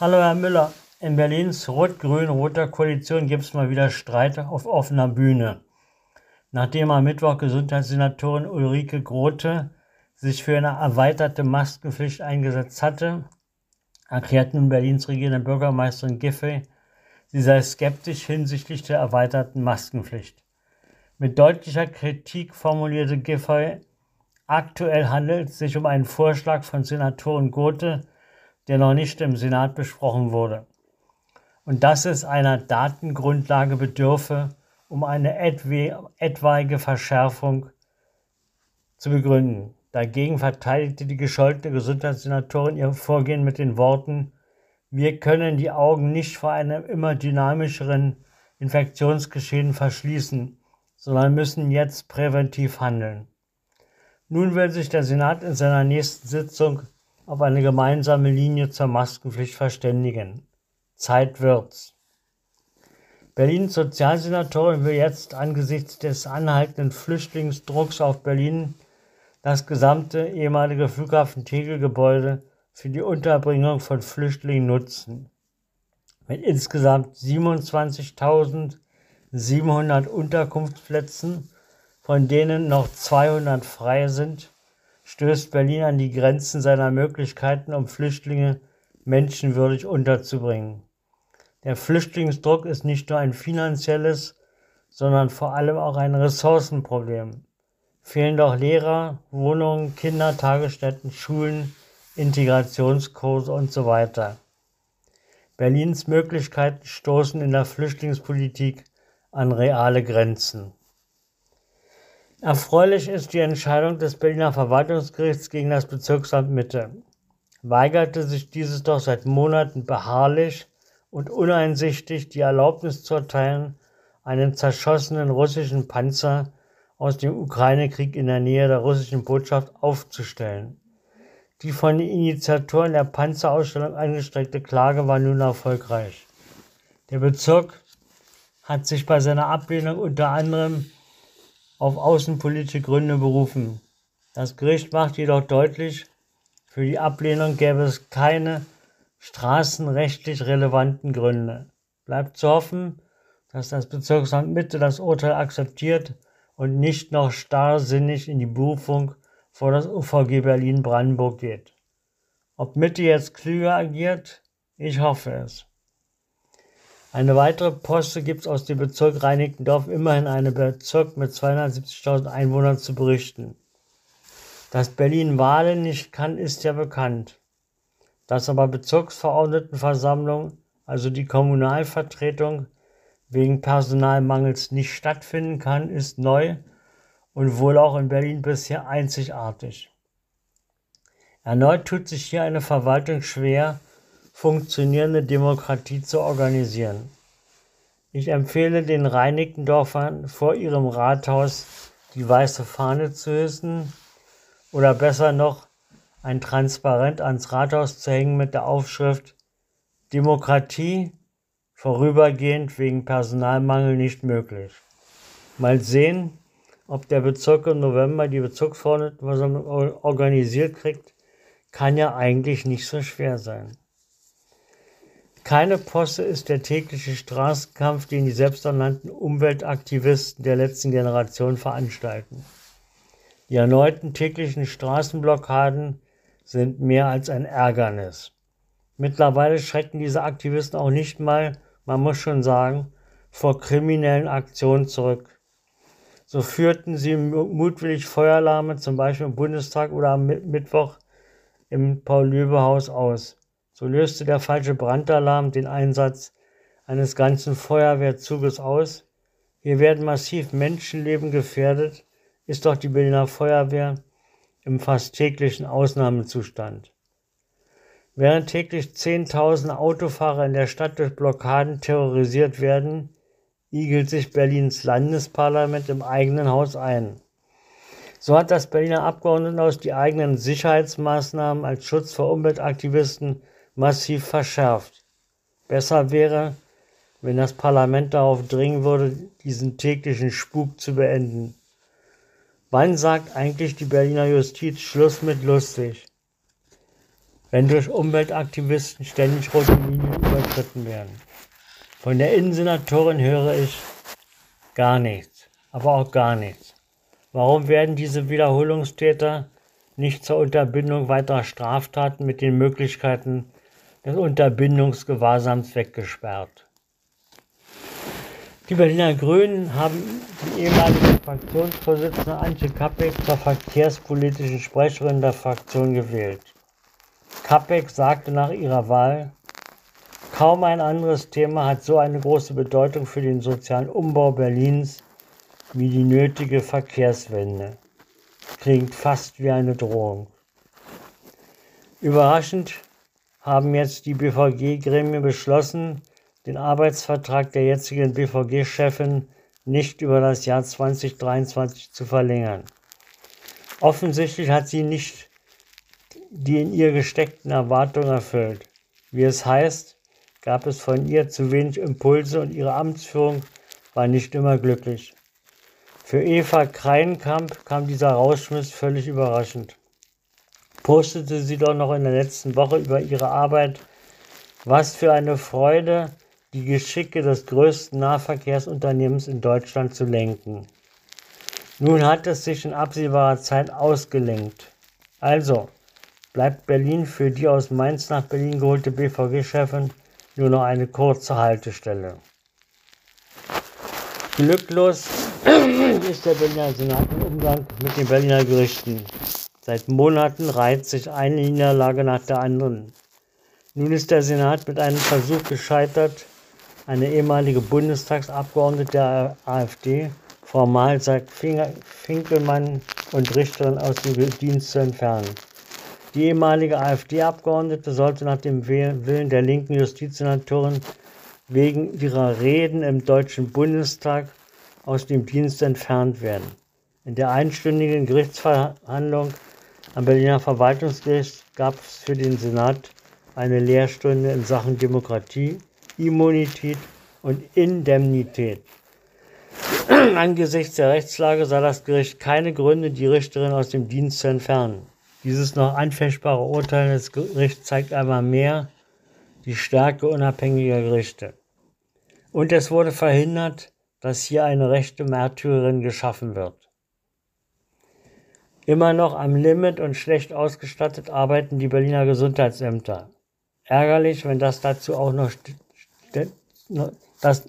Hallo Herr Müller, in Berlins rot-grün-roter Koalition gibt es mal wieder Streit auf offener Bühne. Nachdem am Mittwoch Gesundheitssenatorin Ulrike Grote sich für eine erweiterte Maskenpflicht eingesetzt hatte, erklärt nun Berlins regierende Bürgermeisterin Giffey, sie sei skeptisch hinsichtlich der erweiterten Maskenpflicht. Mit deutlicher Kritik formulierte Giffey, aktuell handelt es sich um einen Vorschlag von Senatorin Gothe, der noch nicht im Senat besprochen wurde. Und dass es einer Datengrundlage bedürfe, um eine etwaige Verschärfung zu begründen. Dagegen verteidigte die gescholtene Gesundheitssenatorin ihr Vorgehen mit den Worten, wir können die Augen nicht vor einem immer dynamischeren Infektionsgeschehen verschließen, sondern müssen jetzt präventiv handeln. Nun will sich der Senat in seiner nächsten Sitzung auf eine gemeinsame Linie zur Maskenpflicht verständigen. Zeit wird's. Berlins Sozialsenatorin will jetzt angesichts des anhaltenden Flüchtlingsdrucks auf Berlin das gesamte ehemalige Flughafen Tegel-Gebäude für die Unterbringung von Flüchtlingen nutzen. Mit insgesamt 27.700 Unterkunftsplätzen, von denen noch 200 frei sind, stößt Berlin an die Grenzen seiner Möglichkeiten, um Flüchtlinge menschenwürdig unterzubringen. Der Flüchtlingsdruck ist nicht nur ein finanzielles, sondern vor allem auch ein Ressourcenproblem. Fehlen doch Lehrer, Wohnungen, Kindertagesstätten, Schulen, Integrationskurse und so weiter. Berlins Möglichkeiten stoßen in der Flüchtlingspolitik an reale Grenzen. Erfreulich ist die Entscheidung des Berliner Verwaltungsgerichts gegen das Bezirksamt Mitte. Weigerte sich dieses doch seit Monaten beharrlich und uneinsichtig die Erlaubnis zu erteilen, einen zerschossenen russischen Panzer aus dem Ukraine-Krieg in der Nähe der russischen Botschaft aufzustellen. Die von den Initiatoren der Panzerausstellung angestreckte Klage war nun erfolgreich. Der Bezirk hat sich bei seiner Ablehnung unter anderem auf außenpolitische Gründe berufen. Das Gericht macht jedoch deutlich, für die Ablehnung gäbe es keine straßenrechtlich relevanten Gründe. Bleibt zu hoffen, dass das Bezirksamt Mitte das Urteil akzeptiert und nicht noch starrsinnig in die Berufung vor das UVG Berlin-Brandenburg geht. Ob Mitte jetzt klüger agiert? Ich hoffe es. Eine weitere Poste gibt es aus dem Bezirk Reinickendorf, immerhin einen Bezirk mit 270.000 Einwohnern zu berichten. Dass Berlin Wahlen nicht kann, ist ja bekannt. Dass aber Bezirksverordnetenversammlung, also die Kommunalvertretung, wegen Personalmangels nicht stattfinden kann, ist neu und wohl auch in Berlin bisher einzigartig. Erneut tut sich hier eine Verwaltung schwer, funktionierende Demokratie zu organisieren. Ich empfehle den Reinickendorfern vor ihrem Rathaus die weiße Fahne zu hissen oder besser noch ein Transparent ans Rathaus zu hängen mit der Aufschrift Demokratie vorübergehend wegen Personalmangel nicht möglich. Mal sehen, ob der Bezirk im November die Bezirksverordnetenversammlung organisiert kriegt, kann ja eigentlich nicht so schwer sein. Keine Posse ist der tägliche Straßenkampf, den die selbsternannten Umweltaktivisten der letzten Generation veranstalten. Die erneuten täglichen Straßenblockaden sind mehr als ein Ärgernis. Mittlerweile schrecken diese Aktivisten auch nicht mal, man muss schon sagen, vor kriminellen Aktionen zurück. So führten sie mutwillig Feueralarme, zum Beispiel im Bundestag oder am Mittwoch im Paul-Löbe-Haus aus. So löste der falsche Brandalarm den Einsatz eines ganzen Feuerwehrzuges aus. Hier werden massiv Menschenleben gefährdet, ist doch die Berliner Feuerwehr im fast täglichen Ausnahmezustand. Während täglich 10.000 Autofahrer in der Stadt durch Blockaden terrorisiert werden, igelt sich Berlins Landesparlament im eigenen Haus ein. So hat das Berliner Abgeordnetenhaus die eigenen Sicherheitsmaßnahmen als Schutz vor Umweltaktivisten massiv verschärft. Besser wäre, wenn das Parlament darauf dringen würde, diesen täglichen Spuk zu beenden. Wann sagt eigentlich die Berliner Justiz Schluss mit lustig? wenn durch Umweltaktivisten ständig rote Linien überschritten werden. Von der Innensenatorin höre ich gar nichts, aber auch gar nichts. Warum werden diese Wiederholungstäter nicht zur Unterbindung weiterer Straftaten mit den Möglichkeiten des Unterbindungsgewahrsams weggesperrt? Die Berliner Grünen haben die ehemalige Fraktionsvorsitzende Antje Kappek zur verkehrspolitischen Sprecherin der Fraktion gewählt. Kappek sagte nach ihrer Wahl, kaum ein anderes Thema hat so eine große Bedeutung für den sozialen Umbau Berlins wie die nötige Verkehrswende. Klingt fast wie eine Drohung. Überraschend haben jetzt die BVG-Gremien beschlossen, den Arbeitsvertrag der jetzigen BVG-Chefin nicht über das Jahr 2023 zu verlängern. Offensichtlich hat sie nicht die in ihr gesteckten Erwartungen erfüllt. Wie es heißt, gab es von ihr zu wenig Impulse und ihre Amtsführung war nicht immer glücklich. Für Eva Kreinkamp kam dieser Rauschmiss völlig überraschend. Postete sie doch noch in der letzten Woche über ihre Arbeit. Was für eine Freude, die Geschicke des größten Nahverkehrsunternehmens in Deutschland zu lenken. Nun hat es sich in absehbarer Zeit ausgelenkt. Also, bleibt Berlin für die aus Mainz nach Berlin geholte BVG-Chefin nur noch eine kurze Haltestelle. Glücklos ist der Berliner Senat im Umgang mit den Berliner Gerichten. Seit Monaten reiht sich eine Niederlage nach der anderen. Nun ist der Senat mit einem Versuch gescheitert, eine ehemalige Bundestagsabgeordnete der AfD, formal sagt Finkelmann und Richterin aus dem Dienst zu entfernen. Die ehemalige AfD-Abgeordnete sollte nach dem Willen der linken Justizsenatorin wegen ihrer Reden im Deutschen Bundestag aus dem Dienst entfernt werden. In der einstündigen Gerichtsverhandlung am Berliner Verwaltungsgericht gab es für den Senat eine Lehrstunde in Sachen Demokratie, Immunität und Indemnität. Angesichts der Rechtslage sah das Gericht keine Gründe, die Richterin aus dem Dienst zu entfernen. Dieses noch anfechtbare Urteil des Gerichts zeigt einmal mehr die Stärke unabhängiger Gerichte. Und es wurde verhindert, dass hier eine rechte Märtyrerin geschaffen wird. Immer noch am Limit und schlecht ausgestattet arbeiten die Berliner Gesundheitsämter. Ärgerlich, wenn das dazu auch noch das,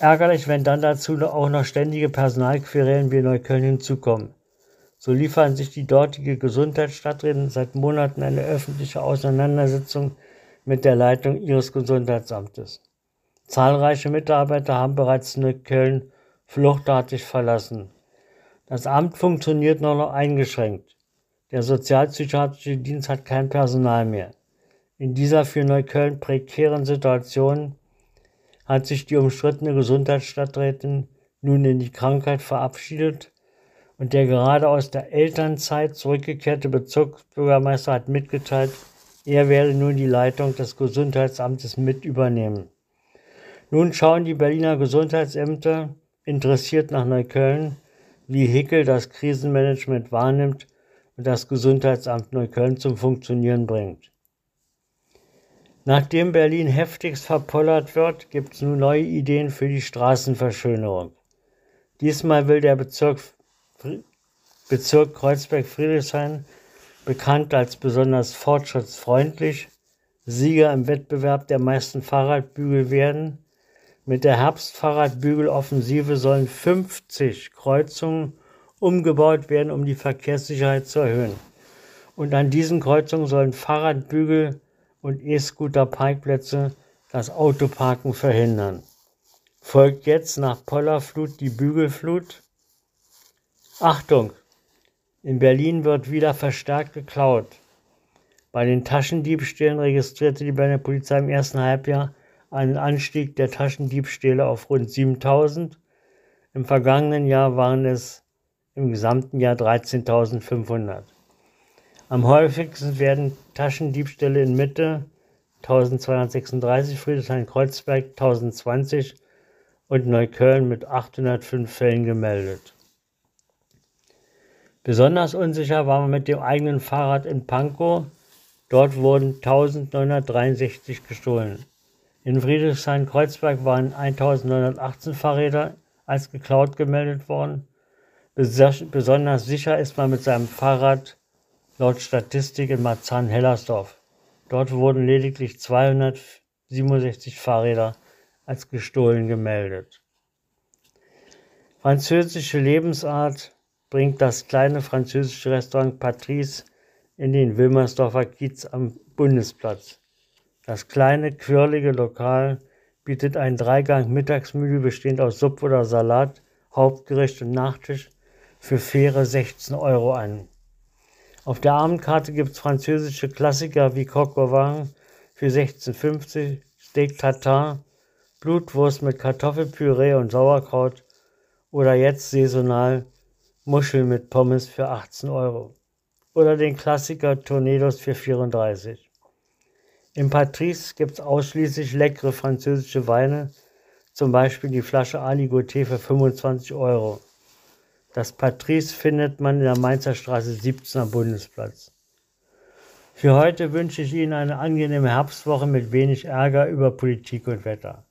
ärgerlich, wenn dann dazu auch noch ständige Personalquerelen wie Neukölln hinzukommen. So liefern sich die dortige Gesundheitsstadträtin seit Monaten eine öffentliche Auseinandersetzung mit der Leitung ihres Gesundheitsamtes. Zahlreiche Mitarbeiter haben bereits Neukölln fluchtartig verlassen. Das Amt funktioniert nur noch eingeschränkt. Der sozialpsychiatrische Dienst hat kein Personal mehr. In dieser für Neukölln prekären Situation hat sich die umstrittene Gesundheitsstadträtin nun in die Krankheit verabschiedet und der gerade aus der Elternzeit zurückgekehrte Bezirksbürgermeister hat mitgeteilt, er werde nun die Leitung des Gesundheitsamtes mit übernehmen. Nun schauen die Berliner Gesundheitsämter interessiert nach Neukölln, wie Hickel das Krisenmanagement wahrnimmt und das Gesundheitsamt Neukölln zum Funktionieren bringt. Nachdem Berlin heftigst verpollert wird, gibt es nun neue Ideen für die Straßenverschönerung. Diesmal will der Bezirk Bezirk Kreuzberg-Friedrichshain, bekannt als besonders fortschrittsfreundlich, Sieger im Wettbewerb der meisten Fahrradbügel werden. Mit der Herbstfahrradbügeloffensive sollen 50 Kreuzungen umgebaut werden, um die Verkehrssicherheit zu erhöhen. Und an diesen Kreuzungen sollen Fahrradbügel und E-Scooter-Parkplätze das Autoparken verhindern. Folgt jetzt nach Pollerflut die Bügelflut. Achtung! In Berlin wird wieder verstärkt geklaut. Bei den Taschendiebstählen registrierte die Berliner Polizei im ersten Halbjahr einen Anstieg der Taschendiebstähle auf rund 7000. Im vergangenen Jahr waren es im gesamten Jahr 13.500. Am häufigsten werden Taschendiebstähle in Mitte 1236, Friedrichshain-Kreuzberg 1020 und Neukölln mit 805 Fällen gemeldet. Besonders unsicher war man mit dem eigenen Fahrrad in Pankow. Dort wurden 1963 gestohlen. In Friedrichshain-Kreuzberg waren 1918 Fahrräder als geklaut gemeldet worden. Besonders sicher ist man mit seinem Fahrrad laut Statistik in Marzahn-Hellersdorf. Dort wurden lediglich 267 Fahrräder als gestohlen gemeldet. Französische Lebensart bringt das kleine französische Restaurant Patrice in den Wilmersdorfer Kiez am Bundesplatz. Das kleine, quirlige Lokal bietet ein Dreigang-Mittagsmenü bestehend aus Suppe oder Salat, Hauptgericht und Nachtisch für faire 16 Euro an. Auf der Abendkarte gibt es französische Klassiker wie Coq au vin für 16,50, Steak Tartar, Blutwurst mit Kartoffelpüree und Sauerkraut oder jetzt saisonal Muscheln mit Pommes für 18 Euro oder den Klassiker Tornados für 34. Im Patrice gibt es ausschließlich leckere französische Weine, zum Beispiel die Flasche Aligoté für 25 Euro. Das Patrice findet man in der Mainzer Straße 17 am Bundesplatz. Für heute wünsche ich Ihnen eine angenehme Herbstwoche mit wenig Ärger über Politik und Wetter.